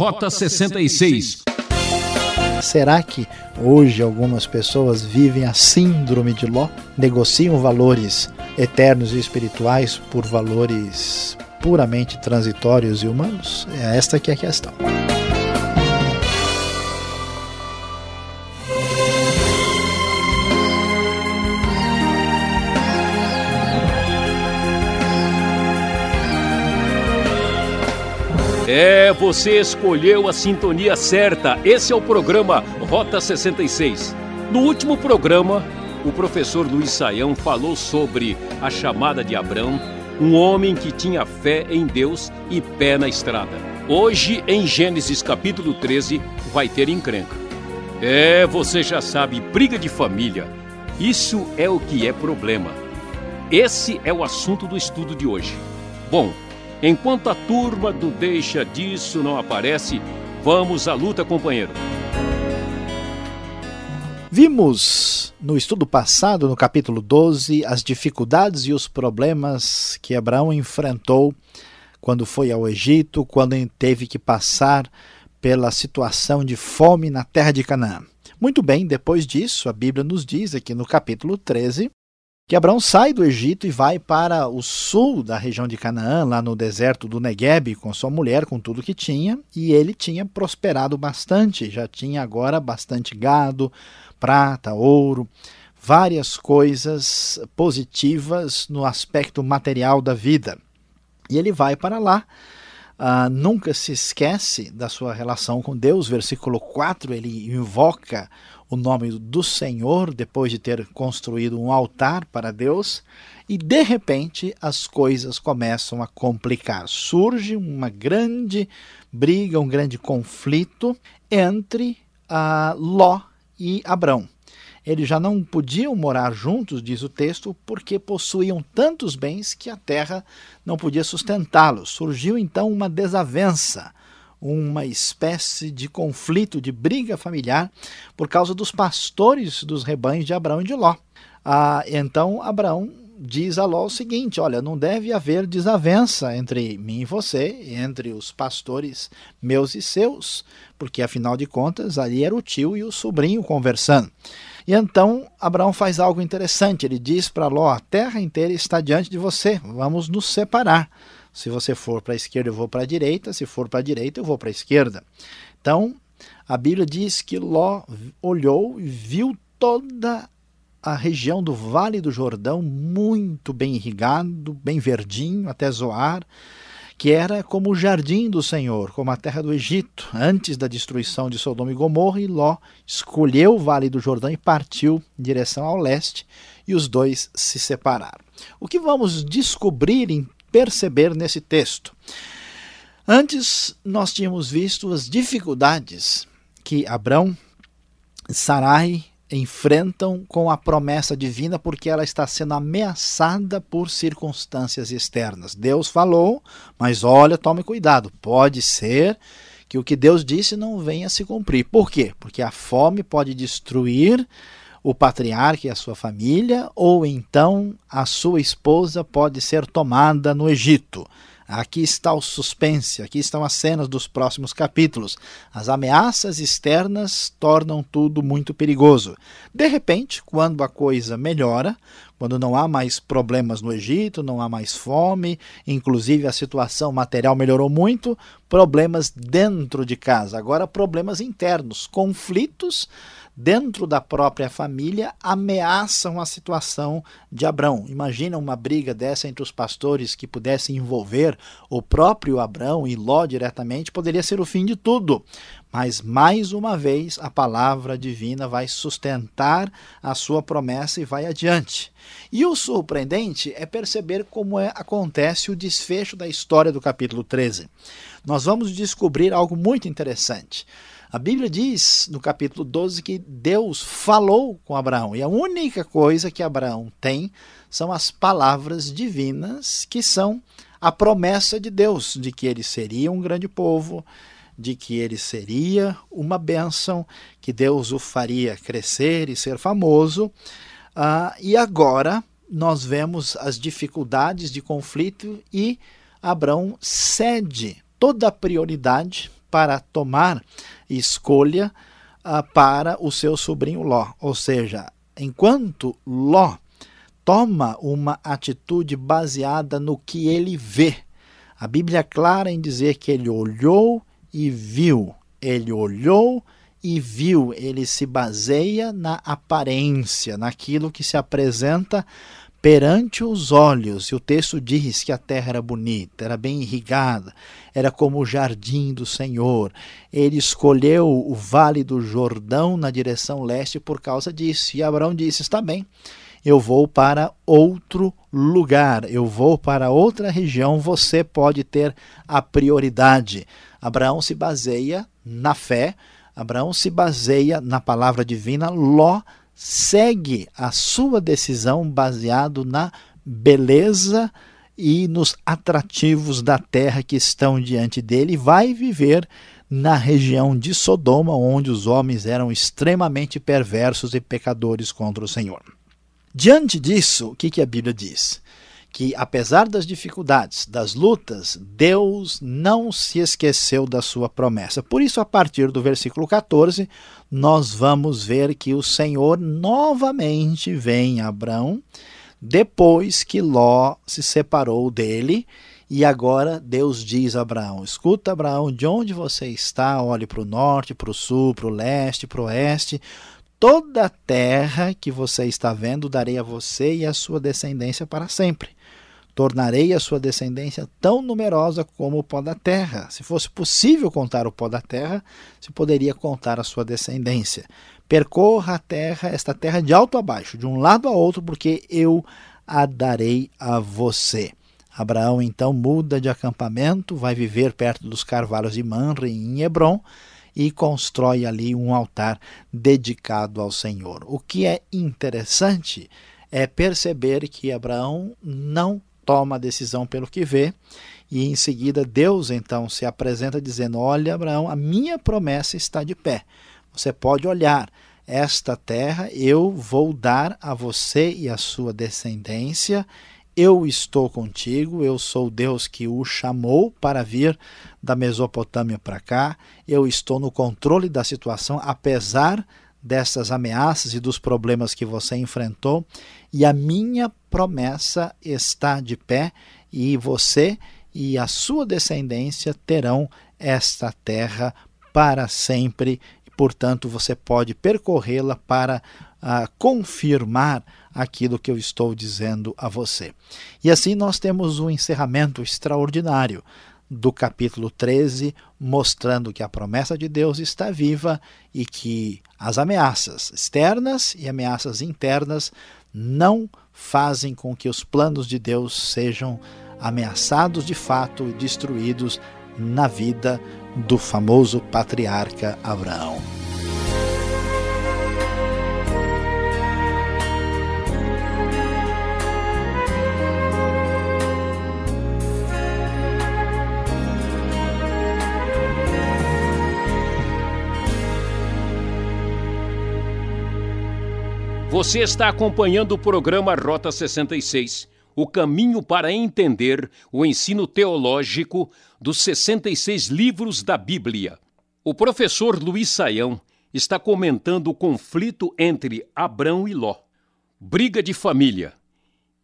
Rota 66. Será que hoje algumas pessoas vivem a síndrome de Ló? Negociam valores eternos e espirituais por valores puramente transitórios e humanos? É esta que é a questão. É, você escolheu a sintonia certa. Esse é o programa Rota 66. No último programa, o professor Luiz Saião falou sobre a chamada de Abraão, um homem que tinha fé em Deus e pé na estrada. Hoje, em Gênesis capítulo 13, vai ter encrenca. É, você já sabe, briga de família. Isso é o que é problema. Esse é o assunto do estudo de hoje. Bom, Enquanto a turma do Deixa Disso não aparece, vamos à luta, companheiro. Vimos no estudo passado, no capítulo 12, as dificuldades e os problemas que Abraão enfrentou quando foi ao Egito, quando teve que passar pela situação de fome na terra de Canaã. Muito bem, depois disso, a Bíblia nos diz aqui no capítulo 13 que Abraão sai do Egito e vai para o sul da região de Canaã, lá no deserto do Negueb, com sua mulher, com tudo que tinha, e ele tinha prosperado bastante, já tinha agora bastante gado, prata, ouro, várias coisas positivas no aspecto material da vida. E ele vai para lá. Uh, nunca se esquece da sua relação com Deus. Versículo 4, ele invoca o nome do Senhor depois de ter construído um altar para Deus e de repente as coisas começam a complicar. Surge uma grande briga, um grande conflito entre a Ló e Abrão. Eles já não podiam morar juntos, diz o texto, porque possuíam tantos bens que a terra não podia sustentá-los. Surgiu então uma desavença uma espécie de conflito, de briga familiar, por causa dos pastores dos rebanhos de Abraão e de Ló. Ah, então Abraão diz a Ló o seguinte: olha, não deve haver desavença entre mim e você, entre os pastores meus e seus, porque afinal de contas ali era o tio e o sobrinho conversando. E então Abraão faz algo interessante. Ele diz para Ló: a terra inteira está diante de você, vamos nos separar. Se você for para a esquerda, eu vou para a direita. Se for para a direita, eu vou para a esquerda. Então, a Bíblia diz que Ló olhou e viu toda a região do Vale do Jordão muito bem irrigado, bem verdinho, até Zoar, que era como o jardim do Senhor, como a terra do Egito, antes da destruição de Sodoma e Gomorra, e Ló escolheu o Vale do Jordão e partiu em direção ao leste, e os dois se separaram. O que vamos descobrir em perceber nesse texto. Antes, nós tínhamos visto as dificuldades que Abrão, Sarai enfrentam com a promessa divina porque ela está sendo ameaçada por circunstâncias externas. Deus falou, mas olha, tome cuidado, pode ser que o que Deus disse não venha a se cumprir. Por quê? Porque a fome pode destruir o patriarca e a sua família, ou então a sua esposa pode ser tomada no Egito. Aqui está o suspense, aqui estão as cenas dos próximos capítulos. As ameaças externas tornam tudo muito perigoso. De repente, quando a coisa melhora, quando não há mais problemas no Egito, não há mais fome, inclusive a situação material melhorou muito, problemas dentro de casa, agora problemas internos, conflitos dentro da própria família ameaçam a situação de Abrão. Imagina uma briga dessa entre os pastores que pudesse envolver o próprio Abrão e Ló diretamente, poderia ser o fim de tudo. Mas mais uma vez a palavra divina vai sustentar a sua promessa e vai adiante. E o surpreendente é perceber como é, acontece o desfecho da história do capítulo 13. Nós vamos descobrir algo muito interessante. A Bíblia diz no capítulo 12 que Deus falou com Abraão e a única coisa que Abraão tem são as palavras divinas que são a promessa de Deus de que ele seria um grande povo, de que ele seria uma bênção, que Deus o faria crescer e ser famoso. Uh, e agora nós vemos as dificuldades de conflito e Abraão cede toda a prioridade para tomar escolha uh, para o seu sobrinho Ló. Ou seja, enquanto Ló toma uma atitude baseada no que ele vê, a Bíblia é clara em dizer que ele olhou e viu. Ele olhou e viu, ele se baseia na aparência, naquilo que se apresenta perante os olhos. E o texto diz que a terra era bonita, era bem irrigada, era como o jardim do Senhor. Ele escolheu o vale do Jordão na direção leste por causa disso. E Abraão disse: Está bem, eu vou para outro lugar, eu vou para outra região, você pode ter a prioridade. Abraão se baseia na fé, Abraão se baseia na palavra divina, Ló segue a sua decisão baseado na beleza e nos atrativos da terra que estão diante dele, vai viver na região de Sodoma, onde os homens eram extremamente perversos e pecadores contra o Senhor. Diante disso, o que, a Bíblia diz? Que apesar das dificuldades, das lutas, Deus não se esqueceu da sua promessa. Por isso, a partir do versículo 14, nós vamos ver que o Senhor novamente vem a Abraão, depois que Ló se separou dele. E agora Deus diz a Abraão: Escuta, Abraão, de onde você está, olhe para o norte, para o sul, para o leste, para o oeste toda a terra que você está vendo darei a você e a sua descendência para sempre. Tornarei a sua descendência tão numerosa como o pó da terra. Se fosse possível contar o pó da terra, se poderia contar a sua descendência. Percorra a terra, esta terra de alto a baixo, de um lado a outro, porque eu a darei a você. Abraão então muda de acampamento, vai viver perto dos carvalhos de Manre, em Hebron, e constrói ali um altar dedicado ao Senhor. O que é interessante é perceber que Abraão não toma a decisão pelo que vê, e em seguida Deus então se apresenta dizendo: Olha, Abraão, a minha promessa está de pé. Você pode olhar, esta terra eu vou dar a você e a sua descendência eu estou contigo, eu sou Deus que o chamou para vir da Mesopotâmia para cá, eu estou no controle da situação, apesar dessas ameaças e dos problemas que você enfrentou, e a minha promessa está de pé, e você e a sua descendência terão esta terra para sempre, e portanto você pode percorrê-la para uh, confirmar aquilo que eu estou dizendo a você. E assim nós temos um encerramento extraordinário do capítulo 13, mostrando que a promessa de Deus está viva e que as ameaças externas e ameaças internas não fazem com que os planos de Deus sejam ameaçados de fato e destruídos na vida do famoso patriarca Abraão. Você está acompanhando o programa Rota 66, o caminho para entender o ensino teológico dos 66 livros da Bíblia. O professor Luiz Saião está comentando o conflito entre Abrão e Ló. Briga de família.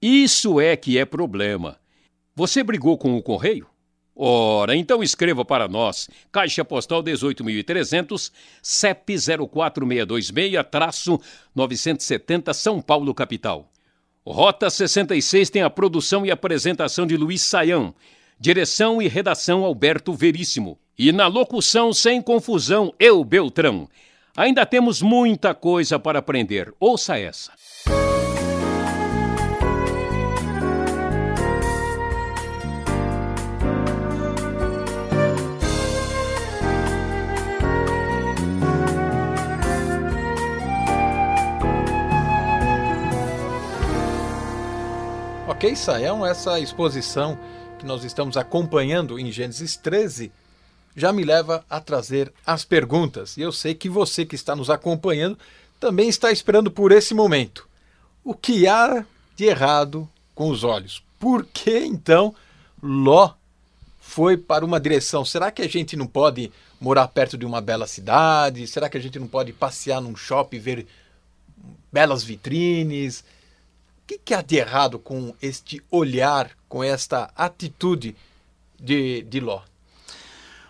Isso é que é problema. Você brigou com o correio? Ora, então escreva para nós. Caixa Postal 18.300, CEP 04626-970 São Paulo, capital. Rota 66 tem a produção e apresentação de Luiz Saião. Direção e redação Alberto Veríssimo. E na locução, sem confusão, eu, Beltrão. Ainda temos muita coisa para aprender. Ouça essa. Ok, Saião, essa exposição que nós estamos acompanhando em Gênesis 13 já me leva a trazer as perguntas. E eu sei que você que está nos acompanhando também está esperando por esse momento. O que há de errado com os olhos? Por que então Ló foi para uma direção. Será que a gente não pode morar perto de uma bela cidade? Será que a gente não pode passear num shopping, ver belas vitrines? Que, que há de errado com este olhar, com esta atitude de, de Ló?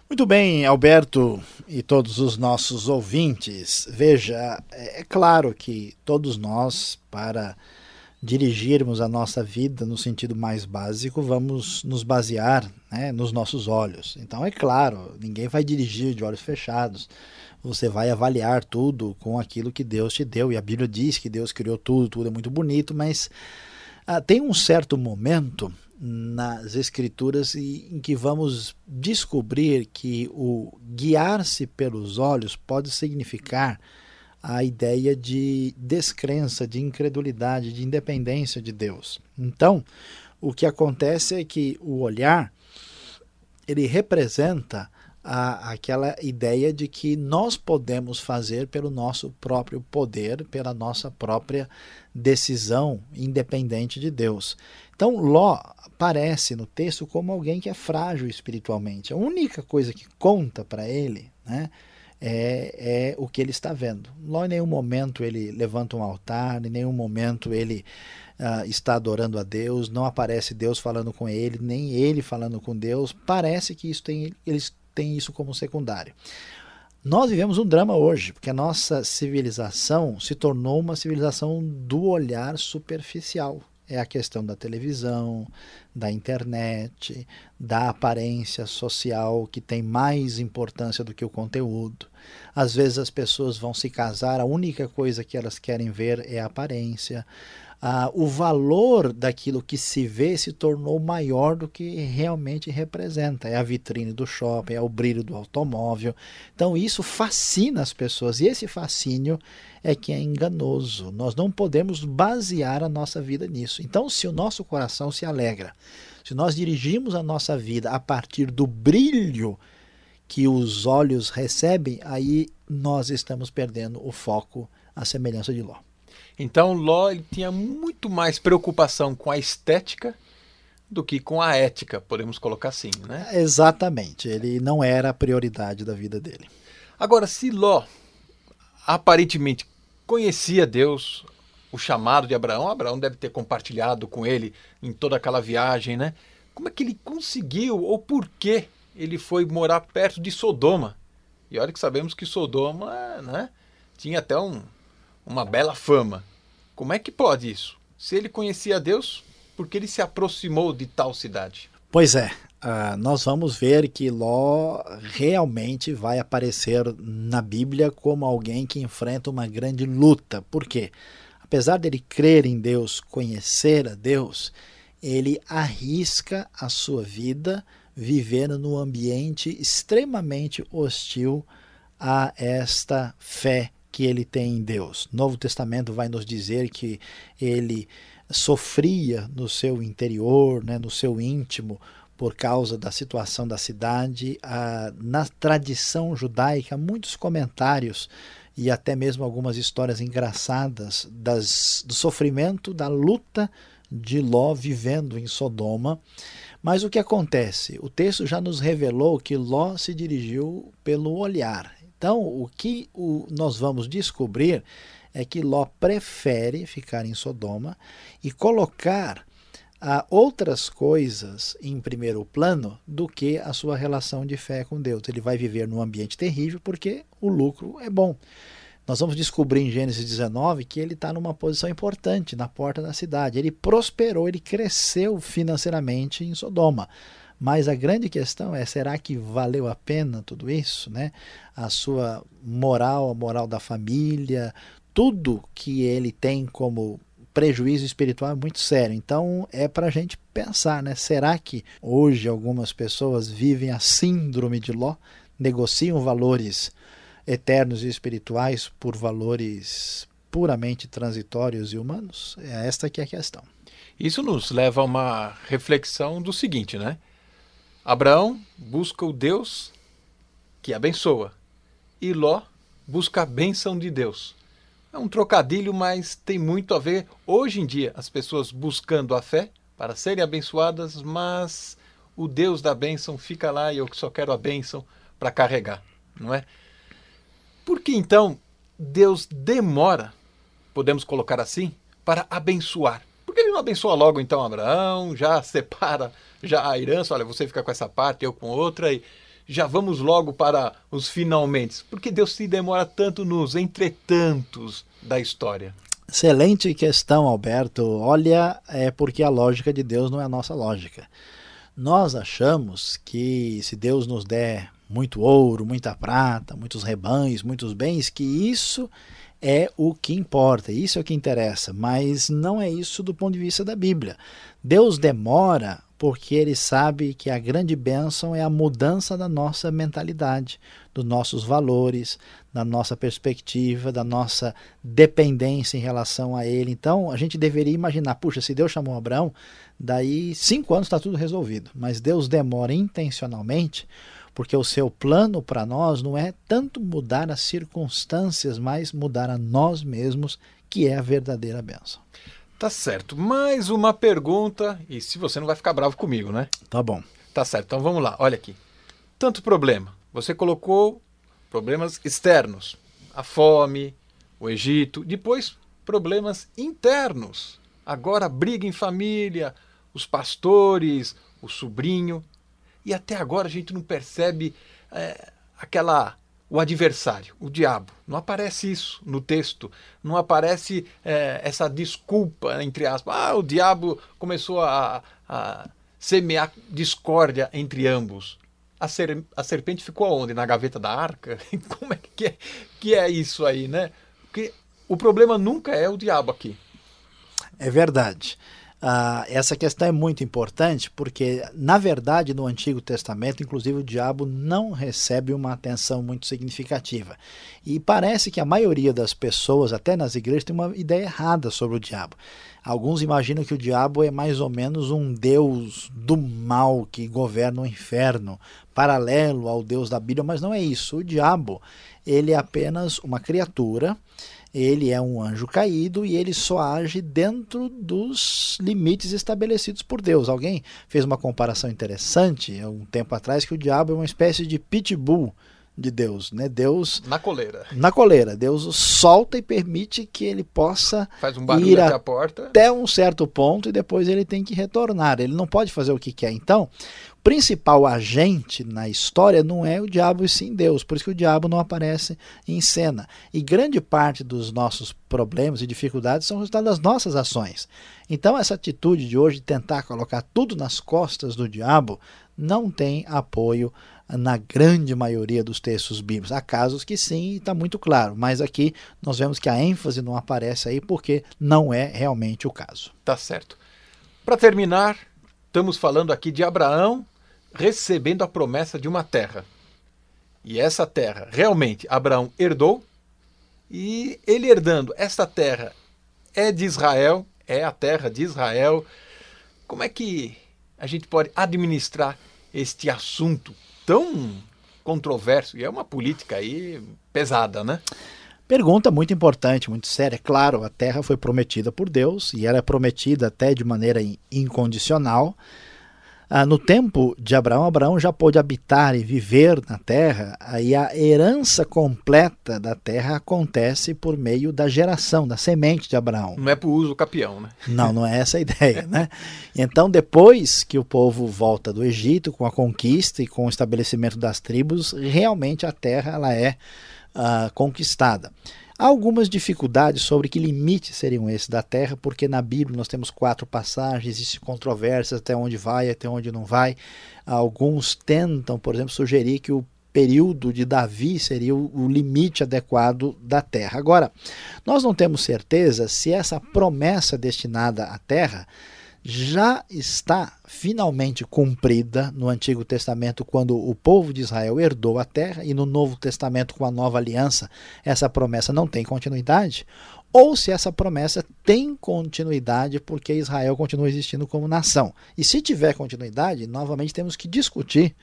Muito bem, Alberto e todos os nossos ouvintes. Veja, é, é claro que todos nós, para dirigirmos a nossa vida no sentido mais básico, vamos nos basear né, nos nossos olhos. Então, é claro, ninguém vai dirigir de olhos fechados. Você vai avaliar tudo com aquilo que Deus te deu. E a Bíblia diz que Deus criou tudo, tudo é muito bonito, mas ah, tem um certo momento nas Escrituras em que vamos descobrir que o guiar-se pelos olhos pode significar a ideia de descrença, de incredulidade, de independência de Deus. Então, o que acontece é que o olhar ele representa a, aquela ideia de que nós podemos fazer pelo nosso próprio poder, pela nossa própria decisão, independente de Deus. Então, Ló aparece no texto como alguém que é frágil espiritualmente. A única coisa que conta para ele, né? é, é o que ele está vendo. Lá em nenhum momento ele levanta um altar, em nenhum momento ele uh, está adorando a Deus, não aparece Deus falando com ele, nem ele falando com Deus. Parece que isso tem, eles têm isso como secundário. Nós vivemos um drama hoje, porque a nossa civilização se tornou uma civilização do olhar superficial é a questão da televisão, da internet, da aparência social que tem mais importância do que o conteúdo. Às vezes as pessoas vão se casar, a única coisa que elas querem ver é a aparência ah, o valor daquilo que se vê se tornou maior do que realmente representa. É a vitrine do shopping, é o brilho do automóvel. Então isso fascina as pessoas e esse fascínio é que é enganoso. Nós não podemos basear a nossa vida nisso. Então, se o nosso coração se alegra, se nós dirigimos a nossa vida a partir do brilho que os olhos recebem, aí nós estamos perdendo o foco, a semelhança de Ló. Então Ló ele tinha muito mais preocupação com a estética do que com a ética, podemos colocar assim, né? Exatamente, ele não era a prioridade da vida dele. Agora, se Ló aparentemente conhecia Deus, o chamado de Abraão, Abraão deve ter compartilhado com ele em toda aquela viagem, né? Como é que ele conseguiu ou por que ele foi morar perto de Sodoma? E olha que sabemos que Sodoma, né, tinha até um, uma bela fama. Como é que pode isso? Se ele conhecia Deus, por que ele se aproximou de tal cidade? Pois é, uh, nós vamos ver que Ló realmente vai aparecer na Bíblia como alguém que enfrenta uma grande luta. Por quê? Apesar dele crer em Deus, conhecer a Deus, ele arrisca a sua vida vivendo num ambiente extremamente hostil a esta fé que ele tem em Deus. O Novo Testamento vai nos dizer que ele sofria no seu interior, né, no seu íntimo, por causa da situação da cidade. Ah, na tradição judaica, muitos comentários e até mesmo algumas histórias engraçadas das, do sofrimento, da luta de Ló vivendo em Sodoma. Mas o que acontece? O texto já nos revelou que Ló se dirigiu pelo olhar. Então, o que o, nós vamos descobrir é que Ló prefere ficar em Sodoma e colocar ah, outras coisas em primeiro plano do que a sua relação de fé com Deus. Ele vai viver num ambiente terrível porque o lucro é bom. Nós vamos descobrir em Gênesis 19 que ele está numa posição importante na porta da cidade. Ele prosperou, ele cresceu financeiramente em Sodoma. Mas a grande questão é: será que valeu a pena tudo isso? Né? A sua moral, a moral da família, tudo que ele tem como prejuízo espiritual é muito sério. Então é para a gente pensar, né? Será que hoje algumas pessoas vivem a síndrome de Ló, negociam valores eternos e espirituais por valores puramente transitórios e humanos? É esta que é a questão. Isso nos leva a uma reflexão do seguinte, né? Abraão busca o Deus que abençoa e Ló busca a bênção de Deus. É um trocadilho, mas tem muito a ver hoje em dia as pessoas buscando a fé para serem abençoadas, mas o Deus da bênção fica lá e eu só quero a bênção para carregar, não é? Por que então Deus demora, podemos colocar assim, para abençoar? Não abençoa logo então Abraão, já separa já a herança, olha, você fica com essa parte, eu com outra e já vamos logo para os finalmente. Por que Deus se demora tanto nos entretantos da história? Excelente questão, Alberto. Olha, é porque a lógica de Deus não é a nossa lógica. Nós achamos que se Deus nos der muito ouro, muita prata, muitos rebanhos, muitos bens, que isso é o que importa, isso é o que interessa, mas não é isso do ponto de vista da Bíblia. Deus demora porque ele sabe que a grande bênção é a mudança da nossa mentalidade, dos nossos valores, da nossa perspectiva, da nossa dependência em relação a ele. Então, a gente deveria imaginar, puxa, se Deus chamou Abraão, daí cinco anos está tudo resolvido. Mas Deus demora intencionalmente, porque o seu plano para nós não é tanto mudar as circunstâncias, mas mudar a nós mesmos, que é a verdadeira bênção. Tá certo. Mais uma pergunta, e se você não vai ficar bravo comigo, né? Tá bom. Tá certo. Então vamos lá, olha aqui. Tanto problema. Você colocou problemas externos, a fome, o Egito, depois problemas internos. Agora briga em família, os pastores, o sobrinho. E até agora a gente não percebe é, aquela o adversário, o diabo. Não aparece isso no texto. Não aparece é, essa desculpa, entre aspas. Ah, o diabo começou a, a semear discórdia entre ambos. A, ser, a serpente ficou aonde? Na gaveta da arca? Como é que, é que é isso aí, né? Porque o problema nunca é o diabo aqui. É verdade. Ah, essa questão é muito importante porque, na verdade, no Antigo Testamento, inclusive, o diabo não recebe uma atenção muito significativa. E parece que a maioria das pessoas, até nas igrejas, tem uma ideia errada sobre o diabo. Alguns imaginam que o diabo é mais ou menos um deus do mal que governa o inferno, paralelo ao deus da Bíblia, mas não é isso. O diabo ele é apenas uma criatura ele é um anjo caído e ele só age dentro dos limites estabelecidos por Deus. Alguém fez uma comparação interessante há um tempo atrás que o diabo é uma espécie de pitbull de Deus, né? Deus na coleira. Na coleira, Deus solta e permite que ele possa Faz um ir até, a porta. até um certo ponto e depois ele tem que retornar. Ele não pode fazer o que quer. Então, principal agente na história não é o diabo e sim Deus, por isso que o diabo não aparece em cena. E grande parte dos nossos problemas e dificuldades são resultado das nossas ações. Então, essa atitude de hoje de tentar colocar tudo nas costas do diabo não tem apoio na grande maioria dos textos bíblicos. Há casos que sim, está muito claro, mas aqui nós vemos que a ênfase não aparece aí porque não é realmente o caso. Tá certo. Para terminar, estamos falando aqui de Abraão recebendo a promessa de uma terra. E essa terra, realmente, Abraão herdou, e ele herdando essa terra é de Israel, é a terra de Israel. Como é que a gente pode administrar este assunto tão controverso? E é uma política aí pesada, né? Pergunta muito importante, muito séria. Claro, a terra foi prometida por Deus e era é prometida até de maneira incondicional. Ah, no tempo de Abraão, Abraão já pôde habitar e viver na terra, aí a herança completa da terra acontece por meio da geração, da semente de Abraão. Não é por uso capião, né? Não, não é essa a ideia, né? Então, depois que o povo volta do Egito, com a conquista e com o estabelecimento das tribos, realmente a terra ela é uh, conquistada. Há algumas dificuldades sobre que limites seriam esses da Terra, porque na Bíblia nós temos quatro passagens, existem controvérsias até onde vai, até onde não vai. Alguns tentam, por exemplo, sugerir que o período de Davi seria o limite adequado da terra. Agora, nós não temos certeza se essa promessa destinada à terra já está finalmente cumprida no Antigo Testamento, quando o povo de Israel herdou a terra, e no Novo Testamento, com a nova aliança, essa promessa não tem continuidade, ou se essa promessa tem continuidade porque Israel continua existindo como nação. E se tiver continuidade, novamente temos que discutir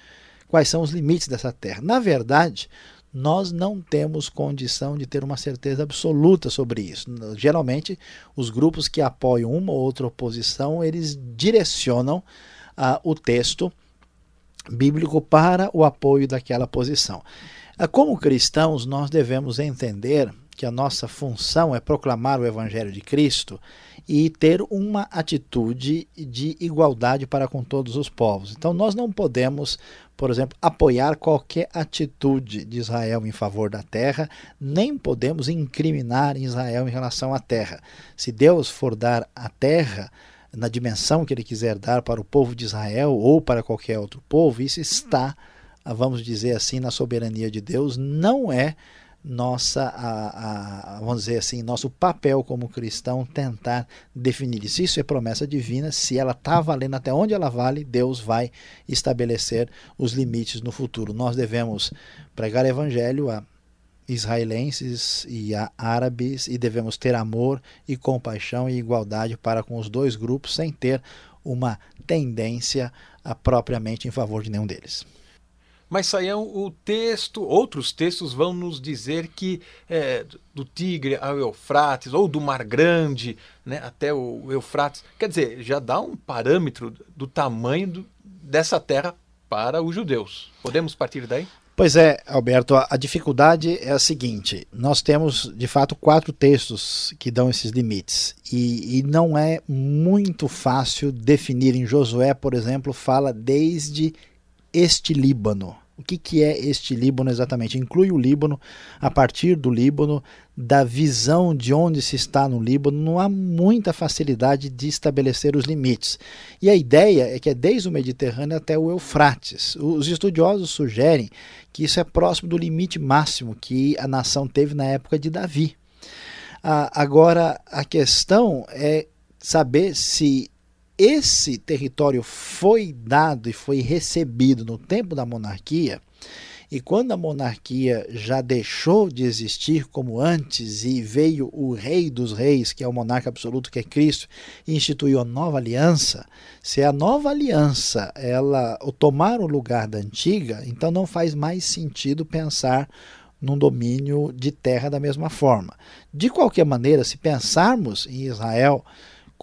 quais são os limites dessa terra. Na verdade, nós não temos condição de ter uma certeza absoluta sobre isso. Geralmente, os grupos que apoiam uma ou outra oposição, eles direcionam uh, o texto bíblico para o apoio daquela posição. Ah, como cristãos, nós devemos entender que a nossa função é proclamar o Evangelho de Cristo e ter uma atitude de igualdade para com todos os povos. Então, nós não podemos, por exemplo, apoiar qualquer atitude de Israel em favor da terra, nem podemos incriminar Israel em relação à terra. Se Deus for dar a terra, na dimensão que ele quiser dar para o povo de Israel ou para qualquer outro povo, isso está, vamos dizer assim, na soberania de Deus, não é nossa, a, a, vamos dizer assim, nosso papel como cristão tentar definir isso. Isso é promessa divina. Se ela está valendo até onde ela vale, Deus vai estabelecer os limites no futuro. Nós devemos pregar evangelho a israelenses e a árabes e devemos ter amor e compaixão e igualdade para com os dois grupos sem ter uma tendência a propriamente em favor de nenhum deles. Mas Saião, o texto, outros textos vão nos dizer que é, do Tigre ao Eufrates, ou do Mar Grande né, até o Eufrates, quer dizer, já dá um parâmetro do tamanho do, dessa terra para os judeus. Podemos partir daí? Pois é, Alberto, a, a dificuldade é a seguinte: nós temos de fato quatro textos que dão esses limites, e, e não é muito fácil definir. Em Josué, por exemplo, fala desde este Líbano. O que, que é este Líbano exatamente? Inclui o Líbano, a partir do Líbano, da visão de onde se está no Líbano, não há muita facilidade de estabelecer os limites. E a ideia é que é desde o Mediterrâneo até o Eufrates. Os estudiosos sugerem que isso é próximo do limite máximo que a nação teve na época de Davi. Ah, agora, a questão é saber se esse território foi dado e foi recebido no tempo da monarquia, e quando a monarquia já deixou de existir como antes e veio o rei dos reis, que é o monarca absoluto que é Cristo, e instituiu a nova aliança, se a nova aliança ela tomar o lugar da antiga, então não faz mais sentido pensar num domínio de terra da mesma forma. De qualquer maneira, se pensarmos em Israel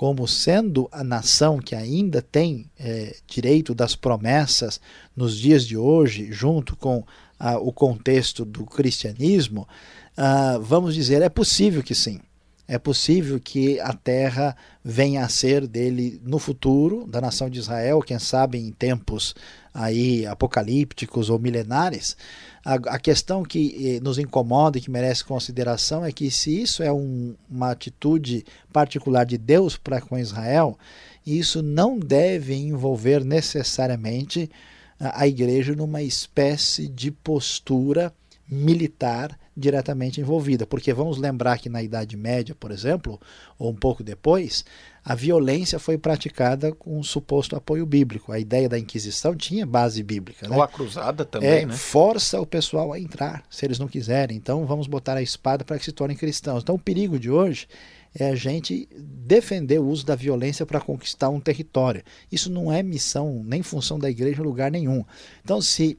como sendo a nação que ainda tem é, direito das promessas nos dias de hoje, junto com ah, o contexto do cristianismo, ah, vamos dizer, é possível que sim. É possível que a terra venha a ser dele no futuro, da nação de Israel, quem sabe em tempos aí apocalípticos ou milenares, a, a questão que eh, nos incomoda e que merece consideração é que se isso é um, uma atitude particular de Deus para com Israel, isso não deve envolver necessariamente a, a igreja numa espécie de postura militar diretamente envolvida, porque vamos lembrar que na Idade Média, por exemplo, ou um pouco depois, a violência foi praticada com um suposto apoio bíblico. A ideia da Inquisição tinha base bíblica. Né? Ou a cruzada também, é, né? Força o pessoal a entrar, se eles não quiserem. Então vamos botar a espada para que se tornem cristãos. Então o perigo de hoje é a gente defender o uso da violência para conquistar um território. Isso não é missão nem função da igreja em lugar nenhum. Então, se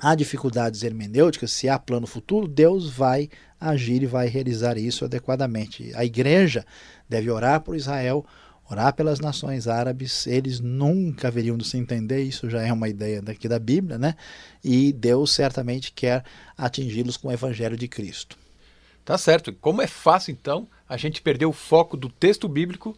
há dificuldades hermenêuticas, se há plano futuro, Deus vai agir e vai realizar isso adequadamente. A igreja deve orar por Israel, orar pelas nações árabes, eles nunca haveriam de se entender, isso já é uma ideia daqui da Bíblia, né? E Deus certamente quer atingi-los com o evangelho de Cristo. Tá certo. Como é fácil então a gente perder o foco do texto bíblico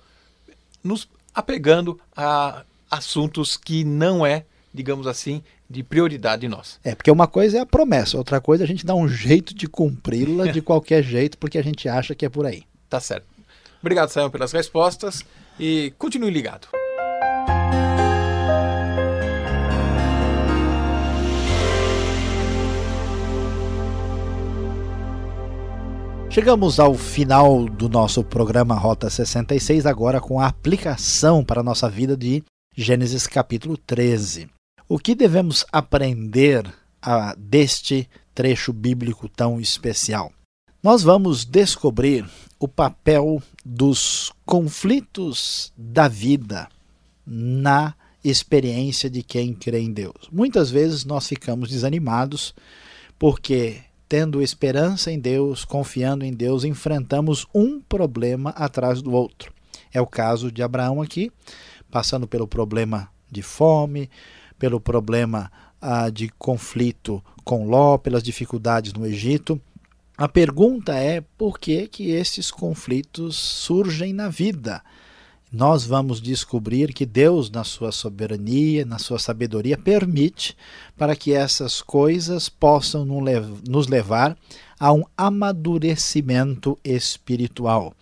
nos apegando a assuntos que não é, digamos assim, de prioridade nossa. É, porque uma coisa é a promessa, outra coisa é a gente dá um jeito de cumpri-la de qualquer jeito, porque a gente acha que é por aí. Tá certo. Obrigado, Sayão, pelas respostas e continue ligado. Chegamos ao final do nosso programa Rota 66, agora com a aplicação para a nossa vida de Gênesis capítulo 13. O que devemos aprender a, deste trecho bíblico tão especial? Nós vamos descobrir o papel dos conflitos da vida na experiência de quem crê em Deus. Muitas vezes nós ficamos desanimados porque, tendo esperança em Deus, confiando em Deus, enfrentamos um problema atrás do outro. É o caso de Abraão aqui, passando pelo problema de fome, pelo problema ah, de conflito com Ló, pelas dificuldades no Egito. A pergunta é por que, que esses conflitos surgem na vida? Nós vamos descobrir que Deus, na sua soberania, na sua sabedoria, permite para que essas coisas possam nos levar a um amadurecimento espiritual.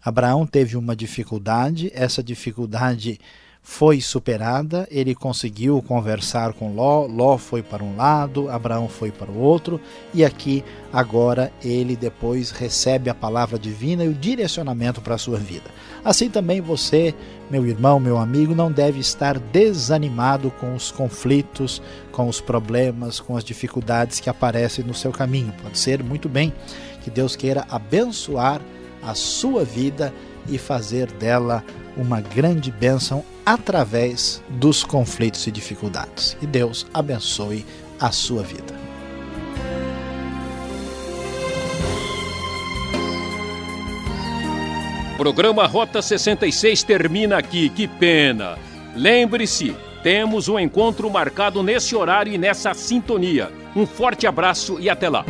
Abraão teve uma dificuldade, essa dificuldade foi superada, ele conseguiu conversar com Ló, Ló foi para um lado, Abraão foi para o outro, e aqui agora ele depois recebe a palavra divina e o direcionamento para a sua vida. Assim também você, meu irmão, meu amigo, não deve estar desanimado com os conflitos, com os problemas, com as dificuldades que aparecem no seu caminho. Pode ser muito bem que Deus queira abençoar a sua vida e fazer dela grande bênção através dos conflitos e dificuldades. E Deus abençoe a sua vida. Programa Rota 66 termina aqui, que pena. Lembre-se, temos um encontro marcado nesse horário e nessa sintonia. Um forte abraço e até lá.